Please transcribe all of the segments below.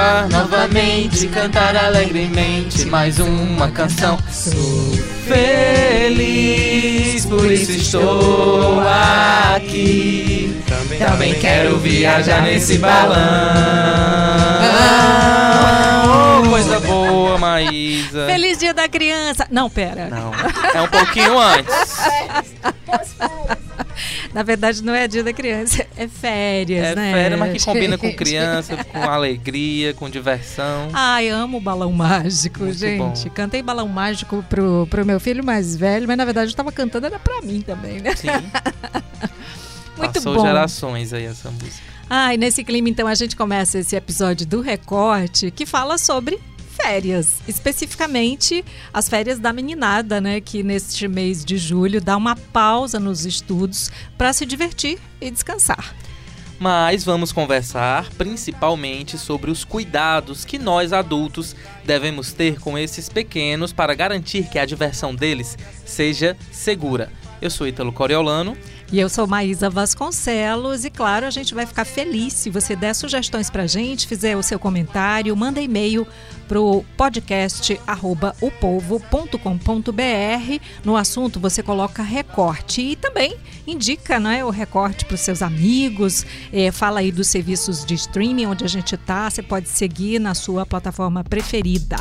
Voar novamente, cantar alegremente mais uma canção. Sou feliz, por isso estou aqui. Também quero viajar nesse balão. Oh, coisa boa, Maísa. Feliz Dia da Criança! Não, pera. Não, é um pouquinho antes. Na verdade, não é Dia da Criança, é férias, É né? férias, mas que combina com criança, com alegria, com diversão. Ai, amo balão mágico, Muito gente. bom. Cantei balão mágico pro, pro meu filho mais velho, mas na verdade eu tava cantando era pra mim também, né? Sim, Muito passou bom. gerações aí essa música. Ai, nesse clima, então, a gente começa esse episódio do Recorte que fala sobre férias. Especificamente as férias da meninada, né? Que neste mês de julho dá uma pausa nos estudos para se divertir e descansar. Mas vamos conversar principalmente sobre os cuidados que nós adultos devemos ter com esses pequenos para garantir que a diversão deles seja segura. Eu sou Ítalo Coriolano. E eu sou Maísa Vasconcelos e claro, a gente vai ficar feliz se você der sugestões pra gente, fizer o seu comentário, manda e-mail arroba opovo.com.br. No assunto você coloca recorte e também indica né, o recorte para os seus amigos, eh, fala aí dos serviços de streaming onde a gente tá, você pode seguir na sua plataforma preferida.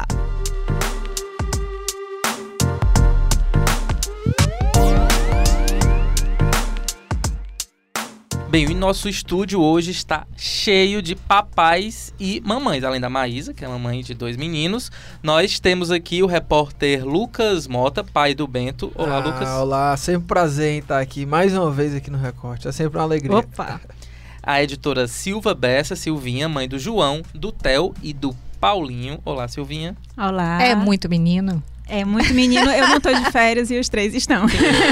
Bem, o nosso estúdio hoje está cheio de papais e mamães. Além da Maísa, que é mamãe de dois meninos, nós temos aqui o repórter Lucas Mota, pai do Bento. Olá, Ah, Lucas. Olá, sempre um prazer em estar aqui mais uma vez aqui no Recorte. É sempre uma alegria. Opa! A editora Silva Bessa, Silvinha, mãe do João, do Theo e do Paulinho. Olá, Silvinha. Olá. É muito menino? É muito menino. Eu não tô de férias e os três estão.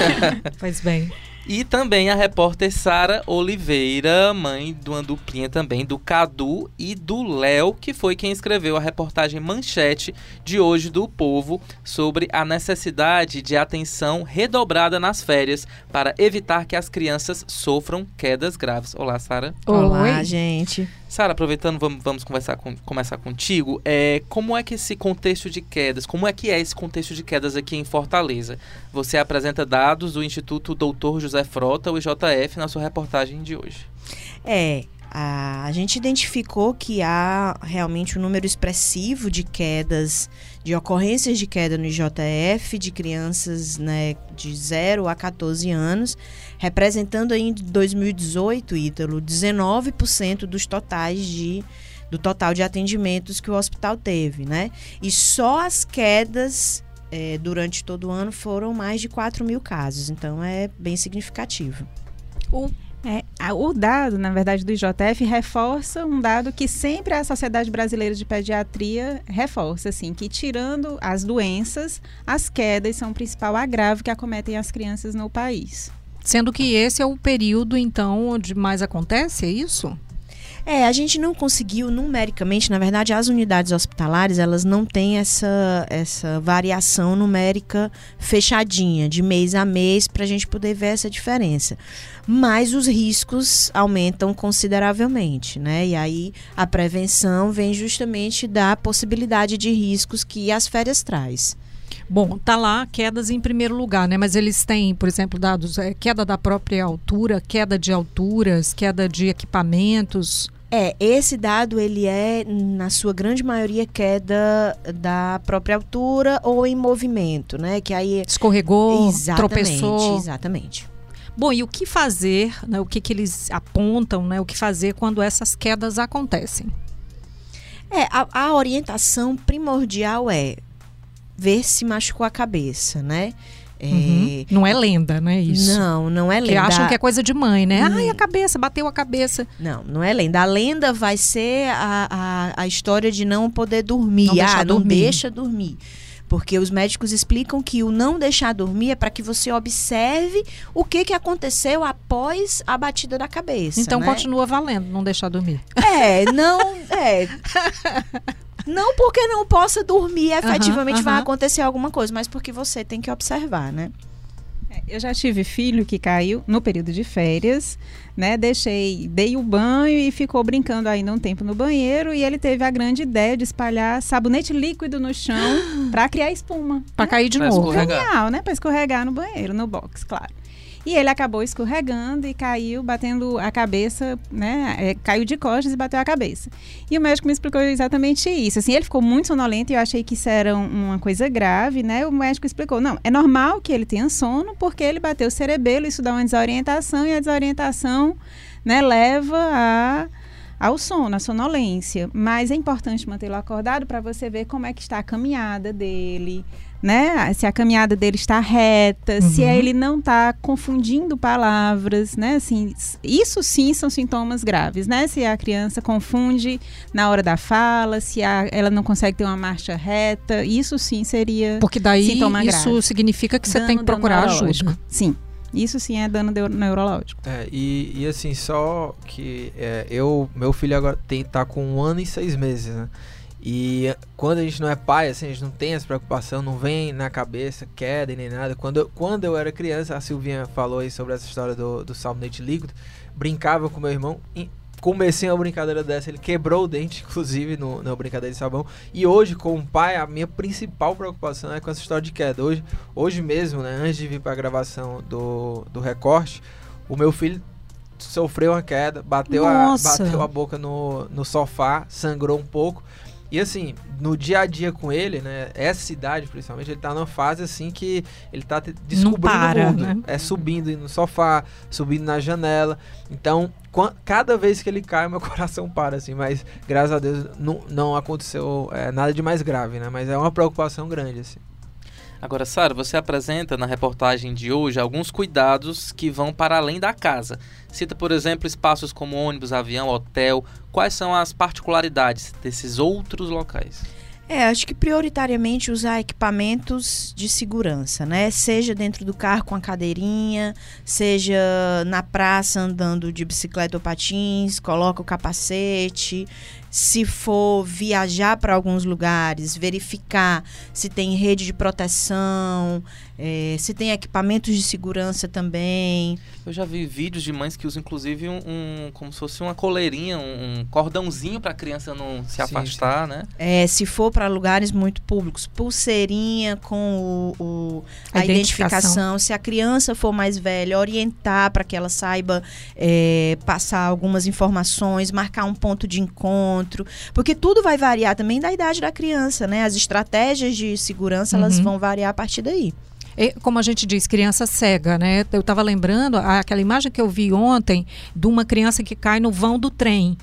Pois bem. E também a repórter Sara Oliveira, mãe de uma duplinha também, do Cadu e do Léo, que foi quem escreveu a reportagem Manchete de hoje do Povo sobre a necessidade de atenção redobrada nas férias para evitar que as crianças sofram quedas graves. Olá, Sara. Olá, Oi. gente. Sara, aproveitando, vamos, vamos conversar com, começar contigo. É, como é que esse contexto de quedas, como é que é esse contexto de quedas aqui em Fortaleza? Você apresenta dados do Instituto Doutor José Frota, o IJF, na sua reportagem de hoje. É, a, a gente identificou que há realmente um número expressivo de quedas, de ocorrências de queda no IJF, de crianças né, de 0 a 14 anos, representando em 2018, Ítalo, 19% dos totais de do total de atendimentos que o hospital teve, né? E só as quedas eh, durante todo o ano foram mais de 4 mil casos, então é bem significativo. É, o dado, na verdade, do IJF reforça um dado que sempre a Sociedade Brasileira de Pediatria reforça, assim, que tirando as doenças, as quedas são o principal agravo que acometem as crianças no país. Sendo que esse é o período, então, onde mais acontece, é isso? É, a gente não conseguiu numericamente, na verdade, as unidades hospitalares, elas não têm essa, essa variação numérica fechadinha, de mês a mês, para a gente poder ver essa diferença. Mas os riscos aumentam consideravelmente, né? E aí a prevenção vem justamente da possibilidade de riscos que as férias traz. Bom, tá lá quedas em primeiro lugar, né? Mas eles têm, por exemplo, dados é, queda da própria altura, queda de alturas, queda de equipamentos. É, esse dado ele é, na sua grande maioria, queda da própria altura ou em movimento, né? Que aí Escorregou, exatamente, tropeçou. exatamente. Bom, e o que fazer, né, o que, que eles apontam, né, o que fazer quando essas quedas acontecem? É, a, a orientação primordial é ver se machucou a cabeça, né? É, Uhum. Não é lenda, né, isso? Não, não é que lenda. acham que é coisa de mãe, né? Hum. Ai, a cabeça, bateu a cabeça. Não, não é lenda. A lenda vai ser a, a, a história de não poder dormir. Não ah, não dormir. deixa dormir. Porque os médicos explicam que o não deixar dormir é para que você observe o que, que aconteceu após a batida da cabeça. Então né? continua valendo, não deixar dormir. É, não. É. Não porque não possa dormir, efetivamente vai acontecer alguma coisa, mas porque você tem que observar, né? Eu já tive filho que caiu no período de férias, né? Deixei, dei o banho e ficou brincando ainda um tempo no banheiro e ele teve a grande ideia de espalhar sabonete líquido no chão para criar espuma. Pra cair de Pra novo. escorregar. Genial, né? Para escorregar no banheiro, no box, claro. E ele acabou escorregando e caiu, batendo a cabeça, né? É, caiu de costas e bateu a cabeça. E o médico me explicou exatamente isso. Assim, ele ficou muito sonolento e eu achei que isso era um- uma coisa grave, né? O médico explicou: não, é normal que ele tenha sono porque ele bateu o cerebelo, isso dá uma desorientação e a desorientação, né, leva a ao sono, à sonolência. Mas é importante mantê-lo acordado para você ver como é que está a caminhada dele, né? Se a caminhada dele está reta, se Uhum. ele não está confundindo palavras, né? Assim, isso sim são sintomas graves, né? Se a criança confunde na hora da fala, se a- ela não consegue ter uma marcha reta, isso sim seria Porque daí isso grave. significa que você dano tem que procurar ajuda. Sim. Isso sim é dano neurológico. É, e, e assim, só que é, eu, meu filho agora tem, tá com um ano e seis meses, né? E quando a gente não é pai, assim, a gente não tem essa preocupação, não vem na cabeça queda nem nada. Quando eu, quando eu era criança, a Silvinha falou aí sobre essa história do, do sabonete líquido, brincava com meu irmão, comecei uma brincadeira dessa, ele quebrou o dente, inclusive, no, na brincadeira de sabão. E hoje, como pai, a minha principal preocupação é com essa história de queda. Hoje, hoje mesmo, né, antes de vir pra gravação do, do recorte, o meu filho sofreu uma queda, bateu, a, bateu a boca no, no sofá, sangrou um pouco. E assim, no dia a dia com ele, né? Essa idade, principalmente, ele tá numa fase assim que ele tá descobrindo para, o mundo. né? É subindo no sofá, subindo na janela. Então, cada vez que ele cai, meu coração para, assim. Mas, graças a Deus, não, não aconteceu é, nada de mais grave, né? Mas é uma preocupação grande, assim. Agora, Sara, você apresenta na reportagem de hoje alguns cuidados que vão para além da casa. Cita, por exemplo, espaços como ônibus, avião, hotel. Quais são as particularidades desses outros locais? É, acho que prioritariamente usar equipamentos de segurança, né? Seja dentro do carro com a cadeirinha, seja na praça andando de bicicleta ou patins, coloca o capacete. Se for viajar para alguns lugares, verificar se tem rede de proteção, eh, se tem equipamentos de segurança também. Eu já vi vídeos de mães que usam, inclusive, um, um- como se fosse uma coleirinha, um, um cordãozinho para a criança não se Sim, afastar, né? É, se for para lugares muito públicos, pulseirinha com o, o- A a, identificação. identificação. Se a criança for mais velha, orientar para que ela saiba é, passar algumas informações, marcar um ponto de encontro, porque tudo vai variar também da idade da criança, né? As estratégias de segurança elas Uhum. vão variar a partir daí. Como a gente diz, criança cega, né? Eu estava lembrando aquela imagem que eu vi ontem de uma criança que cai no vão do trem.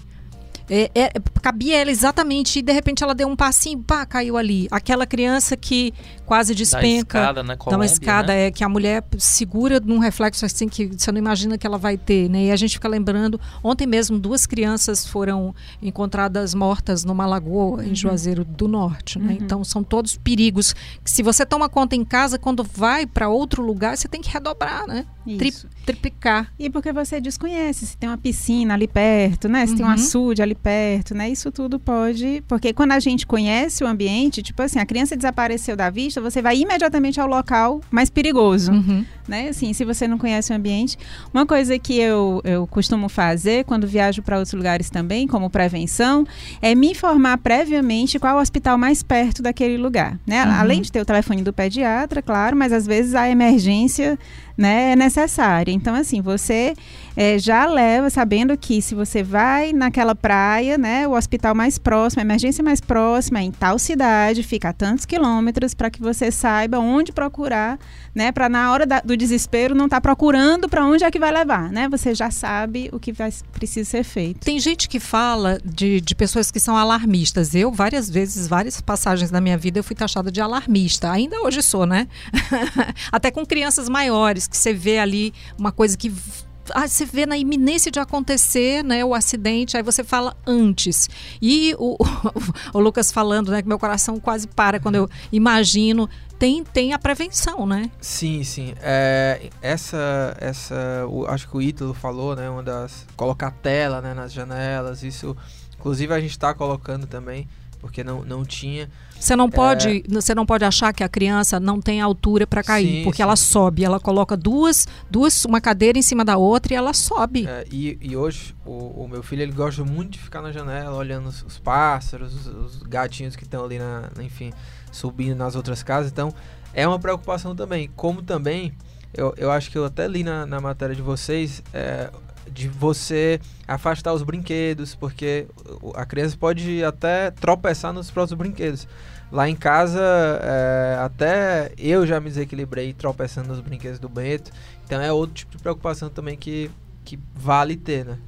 É, é, cabia ela exatamente e de repente ela deu um passinho, pá, caiu ali. Aquela criança que quase Da despenca. escada, né? Dá uma Colômbia, escada, né? é que a mulher segura num reflexo assim que você não imagina que ela vai ter, né? E a gente fica lembrando, ontem mesmo duas crianças foram encontradas mortas numa lagoa em Juazeiro do Norte, né? Uhum. Então são todos perigos que se você toma conta em casa, quando vai para outro lugar, você tem que redobrar, né? Tri- triplicar. E porque você desconhece se tem uma piscina ali perto, né? Se tem um Uhum. açude ali perto, né? Isso tudo pode. Porque quando a gente conhece o ambiente, tipo assim, a criança desapareceu da vista, você vai imediatamente ao local mais perigoso, Uhum. né? Assim, se você não conhece o ambiente. Uma coisa que eu, eu costumo fazer quando viajo para outros lugares também, como prevenção, é me informar previamente qual é o hospital mais perto daquele lugar, né? Uhum. Além de ter o telefone do pediatra, claro, mas às vezes a emergência né, é necessária. Então, assim, você eh, já leva sabendo que se você vai naquela praia, né, o hospital mais próximo, a emergência mais próxima, é em tal cidade, fica a tantos quilômetros, para que você saiba onde procurar, né, para na hora da- do desespero não estar procurando para onde é que vai levar, né? Você já sabe o que vai, precisa ser feito. Tem gente que fala de, de pessoas que são alarmistas. Eu, várias vezes, várias passagens da minha vida, eu fui taxada de alarmista. Ainda hoje sou, né? Até com crianças maiores, que você vê ali uma coisa que. Ah, você vê na iminência de acontecer né, o acidente, aí você fala antes. E o, o Lucas falando, né, que meu coração quase para quando eu imagino. Tem, tem a prevenção, né? Sim, sim. É, essa, essa, o- acho que o Ítalo falou, né? Uma das colocar tela, né, nas janelas. Isso, inclusive a gente está colocando também porque não, não tinha. Você não pode, você não pode achar que a criança não tem altura para cair, Sim, porque sim. ela sobe, ela coloca duas, duas, uma cadeira em cima da outra e ela sobe. É, e, e hoje o, o meu filho ele gosta muito de ficar na janela olhando os, os pássaros, os, os gatinhos que estão ali na, enfim, subindo nas outras casas. Então é uma preocupação também. Como também eu, eu acho que eu até li na, na matéria de vocês é, de você afastar os brinquedos, porque a criança pode até tropeçar nos próprios brinquedos. Lá em casa, é, até eu já me desequilibrei tropeçando nos brinquedos do Bento. Então é outro tipo de preocupação também que, que vale ter, né?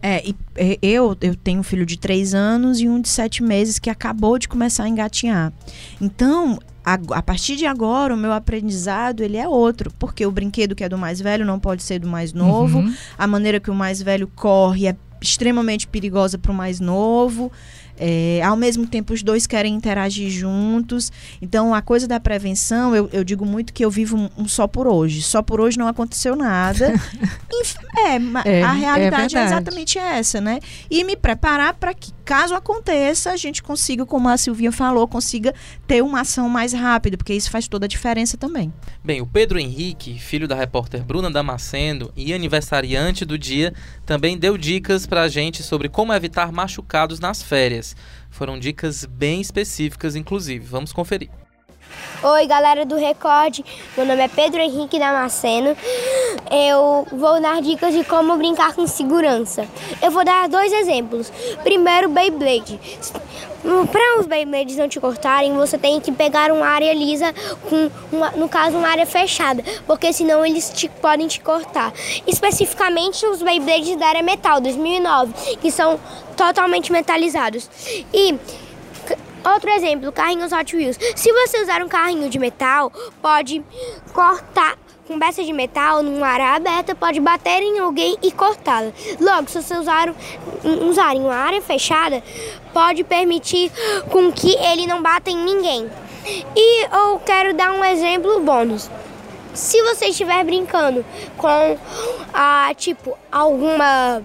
É, e, eu, eu tenho um filho de três anos e um de sete meses que acabou de começar a engatinhar. Então, a, a partir de agora, o meu aprendizado ele é outro, porque o brinquedo que é do mais velho não pode ser do mais novo, Uhum. a maneira que o mais velho corre é extremamente perigosa para o mais novo. É, ao mesmo tempo, os dois querem interagir juntos. Então, a coisa da prevenção, eu, eu digo muito que eu vivo um, um só por hoje. Só por hoje não aconteceu nada. É, É, a é realidade é, verdade. exatamente essa, né? E me preparar para que, caso aconteça, a gente consiga, como a Silvia falou, consiga ter uma ação mais rápida, porque isso faz toda a diferença também. Bem, o Pedro Henrique, filho da repórter Bruna Damasceno e aniversariante do dia, também deu dicas pra gente sobre como evitar machucados nas férias. Foram dicas bem específicas, inclusive. Vamos conferir. Oi, galera do Record. Meu nome é Pedro Henrique Damasceno. Eu vou dar dicas de como brincar com segurança. Eu vou dar dois exemplos. Primeiro, Beyblade. Para os Beyblades não te cortarem, você tem que pegar uma área lisa, com uma- no caso, uma área fechada, porque senão eles te- podem te cortar. Especificamente os Beyblades da área metal 2009, que são totalmente metalizados. E Outro exemplo, carrinhos Hot Wheels. Se você usar um carrinho de metal, pode cortar com peça de metal numa área aberta, pode bater em alguém e cortá-la. Logo, se você usar, usar em uma área fechada, pode permitir com que ele não bata em ninguém. E eu quero dar um exemplo bônus. Se você estiver brincando com, ah, tipo, alguma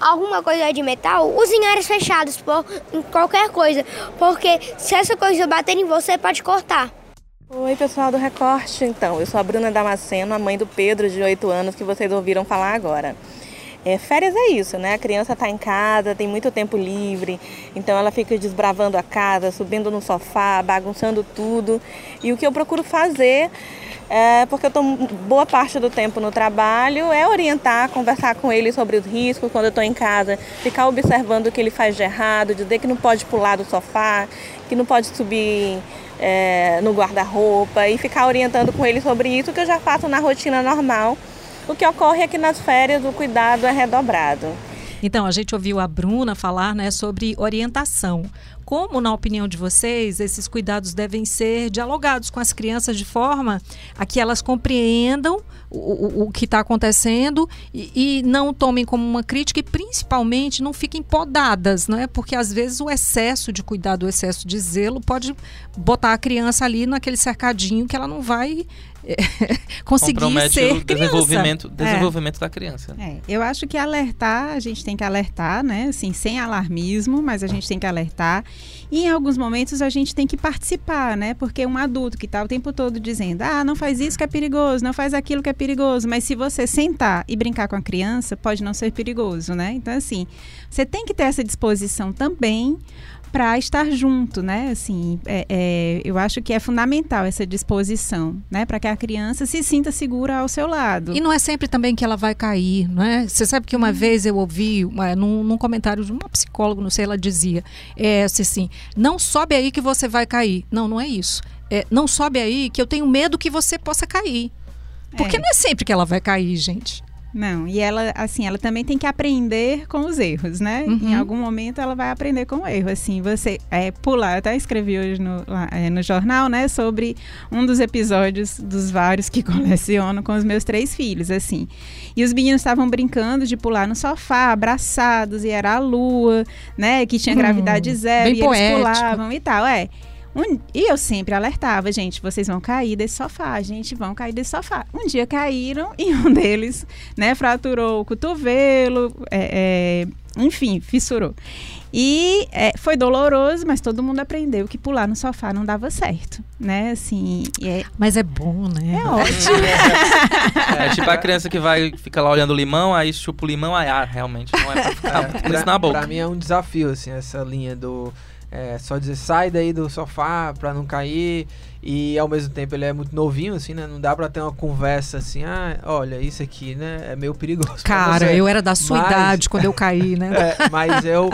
alguma coisa de metal, use em áreas fechadas, por, em qualquer coisa, porque se essa coisa bater em você, pode cortar. Oi, pessoal do Recorte. Então, eu sou a Bruna Damasceno, a mãe do Pedro, de 8 anos, que vocês ouviram falar agora. É, férias é isso, né? A criança está em casa, tem muito tempo livre, então ela fica desbravando a casa, subindo no sofá, bagunçando tudo. E o que eu procuro fazer, é, porque eu estou boa parte do tempo no trabalho, é orientar, conversar com ele sobre os riscos quando eu estou em casa, ficar observando o que ele faz de errado, dizer que não pode pular do sofá, que não pode subir é, no guarda-roupa e ficar orientando com ele sobre isso que eu já faço na rotina normal. O que ocorre é que nas férias o cuidado é redobrado. Então, a gente ouviu a Bruna falar né, sobre orientação. Como, na opinião de vocês, esses cuidados devem ser dialogados com as crianças de forma a que elas compreendam o, o- o que está acontecendo e, e não tomem como uma crítica e, principalmente, não fiquem podadas, né? Porque, às vezes, o excesso de cuidado, o excesso de zelo pode botar a criança ali naquele cercadinho que ela não vai conseguir Compromete ser o criança. desenvolvimento, É. desenvolvimento da criança. né? É, eu acho que alertar, a gente tem que alertar, né? Assim, sem alarmismo, mas a gente tem que alertar. E em alguns momentos a gente tem que participar, né? Porque um adulto que está o tempo todo dizendo, ah, não faz isso que é perigoso, não faz aquilo que é perigoso. Mas se você sentar e brincar com a criança, pode não ser perigoso, né? Então, assim, você tem que ter essa disposição também para estar junto, né? Assim, é- é, eu acho que é fundamental essa disposição, né? Para que a criança se sinta segura ao seu lado. E não é sempre também que ela vai cair, não é? Você sabe que uma vez eu ouvi uma, num, num comentário de uma psicóloga, não sei, ela dizia, é assim, não sobe aí que você vai cair. Não, não é isso. É, não sobe aí que eu tenho medo que você possa cair. Porque É. não é sempre que ela vai cair, gente. Não, e ela, assim, ela também tem que aprender com os erros, né? Uhum. Em algum momento ela vai aprender com o erro. Assim, você é, pular, eu até escrevi hoje no, lá, é, no jornal, né, sobre um dos episódios dos vários que coleciono com os meus três filhos, assim. E os meninos estavam brincando de pular no sofá, abraçados, e era a lua, né? Que tinha Hum, gravidade zero, bem e eles poético. pulavam e tal, é. Um- e eu sempre alertava, gente, vocês vão cair desse sofá, gente, vão cair desse sofá. Um dia caíram e um deles, né, fraturou o cotovelo, é, é, enfim, fissurou. E é, foi doloroso, mas todo mundo aprendeu que pular no sofá não dava certo, né? Assim, é, Mas é bom, né? é ótimo. É tipo a criança que vai, fica lá olhando o limão, aí chupa o limão, aí ah, realmente não é pra ficar com isso na pra, boca. pra mim é um desafio, assim, essa linha do. É, só dizer sai daí do sofá pra não cair. E ao mesmo tempo ele é muito novinho, assim, né? Não dá pra ter uma conversa assim, ah, olha, isso aqui, né? É meio perigoso. Cara, eu era da sua Mas- idade quando eu caí, né? É, mas eu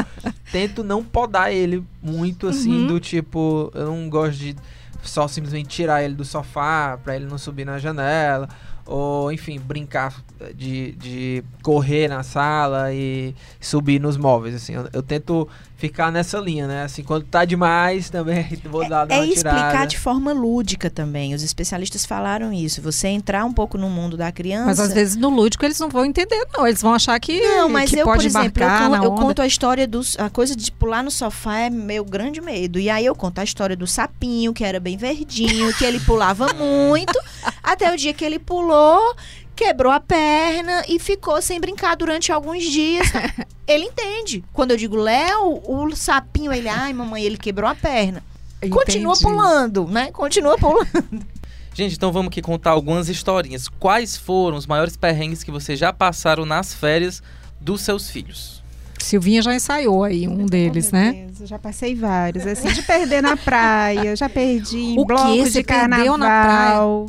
tento não podar ele muito, assim, Uhum. do tipo, eu não gosto de só simplesmente tirar ele do sofá pra ele não subir na janela. Ou, enfim, brincar de, de correr na sala e subir nos móveis, assim. Eu, eu tento ficar nessa linha, né? Assim, quando tá demais, também vou dar, dar É uma tirada. explicar de forma lúdica também. Os especialistas falaram isso. Você entrar um pouco no mundo da criança. Mas às vezes no lúdico eles não vão entender, não. Eles vão achar que, Não, mas que eu, pode por exemplo, eu, eu conto a história dos. A coisa de pular no sofá é meu grande medo. E aí eu conto a história do sapinho, que era bem verdinho, que ele pulava muito, até o dia que ele pulou, quebrou a perna e ficou sem brincar durante alguns dias. ele entende. Quando eu digo Léo, o sapinho, ele, ai, mamãe, ele quebrou a perna. Continua Entendi. pulando, né? Continua pulando. Gente, então vamos aqui contar algumas historinhas. Quais foram os maiores perrengues que vocês já passaram nas férias dos seus filhos? Silvinha já ensaiou aí um deles, Oh, né? Deus, já passei vários, assim, de perder na praia, já perdi em O quê? bloco Você de carnaval. perdeu na praia?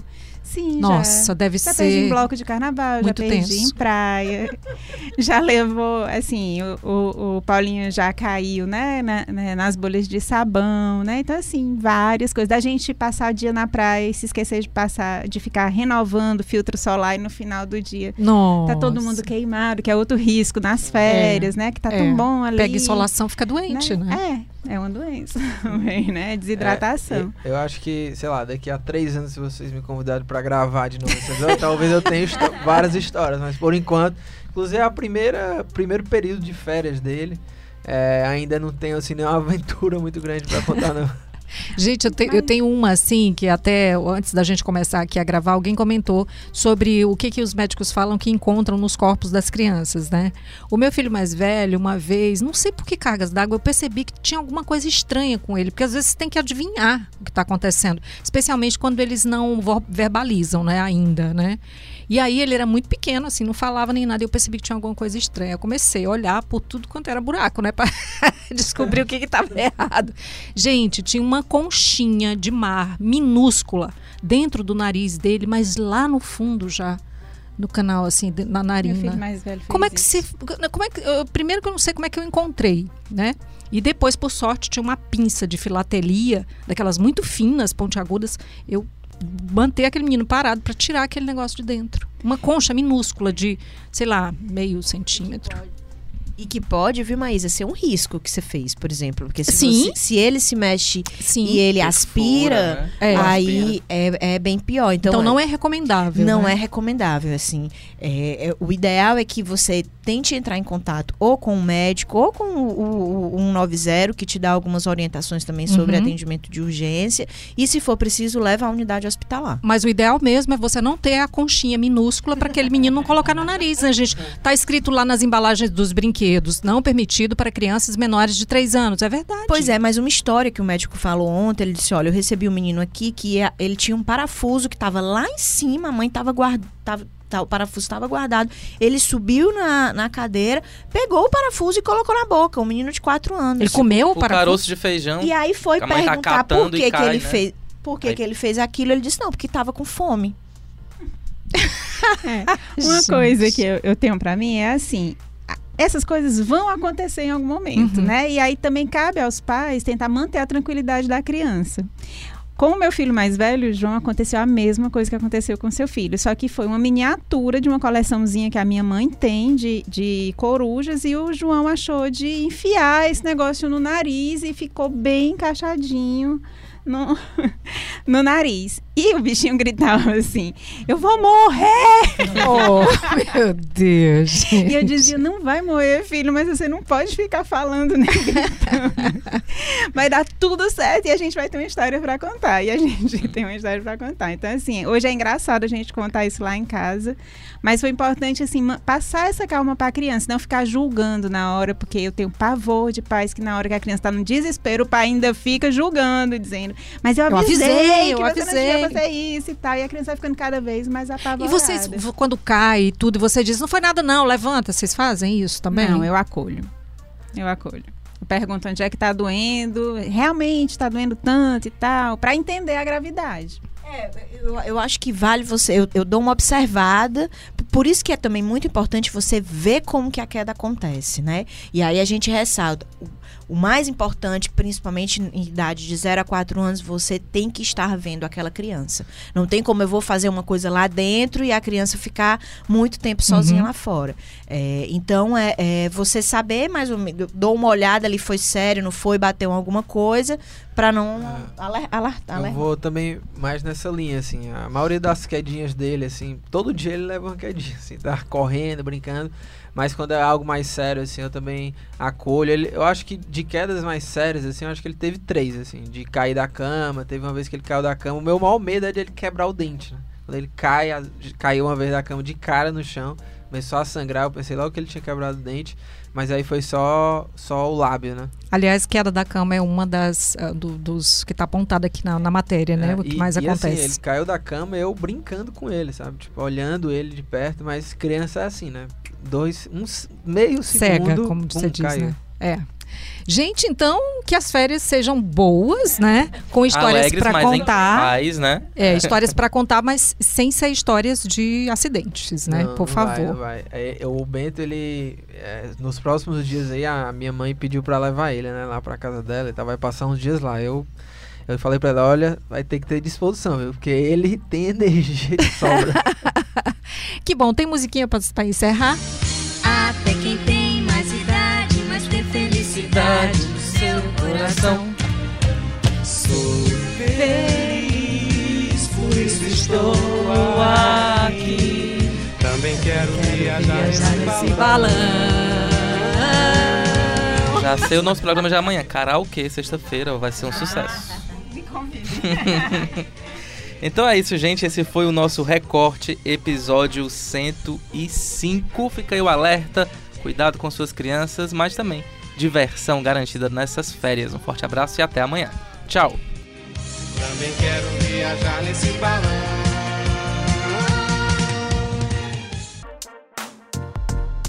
Sim, Nossa, já. deve Já perdi em ser. bloco de carnaval, muito já perdi tenso. em praia. Já levou, assim, o, o, o Paulinho já caiu, né, na- né, nas bolhas de sabão, né? Então, assim, várias coisas. Da gente passar o dia na praia e se esquecer de passar, de ficar renovando o filtro solar e no final do dia Nossa. tá todo mundo queimado, que é outro risco nas férias, né? Que tá é. tão bom ali. Pega insolação, fica doente, né? É, é uma doença também, né? Desidratação. É, eu, acho que, sei lá, daqui a três anos, se vocês me convidarem pra gravar de novo episódio, talvez eu tenha histó- várias histórias, mas por enquanto, inclusive é a primeira primeiro período de férias dele. é, ainda não tenho assim nenhuma aventura muito grande pra contar não. Gente, eu, te- eu tenho uma assim que até antes da gente começar aqui a gravar, alguém comentou sobre o que, que os médicos falam que encontram nos corpos das crianças, né? O meu filho mais velho, uma vez, não sei por que cargas d'água, eu percebi que tinha alguma coisa estranha com ele, porque às vezes você tem que adivinhar o que está acontecendo, especialmente quando eles não verbalizam, né, ainda, né? E aí ele era muito pequeno, assim, não falava nem nada, e eu percebi que tinha alguma coisa estranha. Eu comecei a olhar por tudo quanto era buraco, né, para descobrir o que estava errado. Gente, tinha uma conchinha de mar minúscula dentro do nariz dele, mas lá no fundo já, no canal, assim, na narina. Como é que isso. se. Como é que, eu- primeiro que eu não sei como é que eu encontrei, né? E depois, por sorte, tinha uma pinça de filatelia, daquelas muito finas, pontiagudas. Eu manter aquele menino parado para tirar aquele negócio de dentro. Uma concha minúscula de, sei lá, meio centímetro. E que pode, viu, Maísa, ser um risco que você fez, por exemplo. Porque se, Sim. você- se ele se mexe Sim. e ele aspira, né? É. aí é, é bem pior. Então, Então, não é recomendável. não né? é recomendável, assim. É, é- o ideal é que você tente entrar em contato ou com o médico ou com o, o, o 190, que te dá algumas orientações também sobre Uhum. atendimento de urgência. E se for preciso, leva à unidade hospitalar. Mas o ideal mesmo é você não ter a conchinha minúscula para aquele menino não colocar no nariz, né, gente? Tá escrito lá nas embalagens dos brinquedos, não permitido para crianças menores de 3 anos. É verdade. Pois é, mas uma história que o médico falou ontem, ele disse, olha, eu recebi um menino aqui que é- ele tinha um parafuso que estava lá em cima, a mãe estava guardada, o parafuso estava guardado. Ele subiu na, na cadeira, pegou o parafuso e colocou na boca, um menino de 4 anos. Ele comeu O o parafuso? caroço de feijão. E aí foi mãe tá perguntar por e que, que cai, ele né? fez. Por que, Aí- que ele fez aquilo? Ele disse, não, porque estava com fome. Uma Gente. coisa que eu, eu tenho pra mim é assim. Essas coisas vão acontecer em algum momento, Uhum. né? E aí também cabe aos pais tentar manter a tranquilidade da criança. Com o meu filho mais velho, João, aconteceu a mesma coisa que aconteceu com seu filho. Só que foi uma miniatura de uma coleçãozinha que a minha mãe tem de, de corujas e o João achou de enfiar esse negócio no nariz e ficou bem encaixadinho no, no nariz. E o bichinho gritava assim: Eu vou morrer! Oh, meu Deus. Gente. E eu dizia: Não vai morrer, filho, mas você não pode ficar falando nem gritando. vai dar tudo certo e a gente vai ter uma história para contar. E a gente tem uma história para contar. Então, assim, hoje é engraçado a gente contar isso lá em casa. Mas foi importante, assim, passar essa calma para a criança, não ficar julgando na hora, porque eu tenho pavor de pais que na hora que a criança está no desespero, o pai ainda fica julgando, dizendo: Mas eu avisei, eu avisei, eu avisei. você não fazer isso e tal. E a criança vai ficando cada vez mais apavorada. E vocês, quando cai e tudo, você diz: Não foi nada, não, levanta. Vocês fazem isso também? Não, eu acolho. Eu acolho. Eu pergunto onde é que está doendo, realmente está doendo tanto e tal, para entender a gravidade. É, eu, eu acho que vale você. Eu, eu dou uma observada. Por isso que é também muito importante você ver como que a queda acontece, né? E aí a gente ressalta. O mais importante, principalmente em idade de 0 a 4 anos, você tem que estar vendo aquela criança. Não tem como eu vou fazer uma coisa lá dentro e a criança ficar muito tempo sozinha uhum. lá fora. É, então, é, é, você saber mais ou menos, dou uma olhada ali, foi sério, não foi, bateu alguma coisa, para não é. alertar. Eu vou também mais nessa linha, assim. A maioria das quedinhas dele, assim, todo dia ele leva uma quedinha, assim, tá correndo, brincando. Mas quando é algo mais sério, assim, eu também acolho. Ele, eu acho que de quedas mais sérias, assim, eu acho que ele teve três, assim, de cair da cama. Teve uma vez que ele caiu da cama. O meu maior medo é de ele quebrar o dente, né? Quando ele cai, caiu uma vez da cama de cara no chão, começou a sangrar, eu pensei logo que ele tinha quebrado o dente. Mas aí foi só, só o lábio, né? Aliás, queda da cama é uma das uh, do, dos que tá apontado aqui na, na matéria, né? É, o que e, mais e assim, acontece. Assim, ele caiu da cama, eu brincando com ele, sabe? Tipo, olhando ele de perto, mas criança é assim, né? Dois, uns meio segundo. Cega, como você diz, caiu. né? É. Gente, então que as férias sejam boas, né? Com histórias para contar. Paz, né? É, histórias para contar, mas sem ser histórias de acidentes, né? Não, Por favor. Vai, vai. É, o Bento, ele. É, nos próximos dias aí, a minha mãe pediu para levar ele, né? Lá pra casa dela. Então vai passar uns dias lá. Eu. Eu falei pra ela, olha, vai ter que ter disposição, viu? Porque ele tem energia de sobra. que bom, tem musiquinha pra, pra encerrar? Até quem tem mais idade, mas tem felicidade no seu coração. Sou feliz, por isso estou aqui. Também quero viajar nesse balão. Já sei o nosso programa de amanhã. Karaokê, sexta-feira, vai ser um sucesso. então é isso, gente. Esse foi o nosso recorte, episódio 105. Fica aí o alerta. Cuidado com suas crianças, mas também diversão garantida nessas férias. Um forte abraço e até amanhã. Tchau. Também quero viajar nesse balão.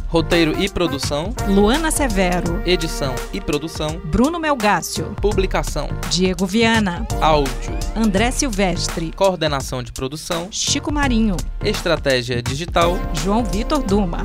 Roteiro e produção: Luana Severo. Edição e produção: Bruno Melgácio. Publicação: Diego Viana. Áudio: André Silvestre. Coordenação de produção: Chico Marinho. Estratégia digital: João Vitor Duma.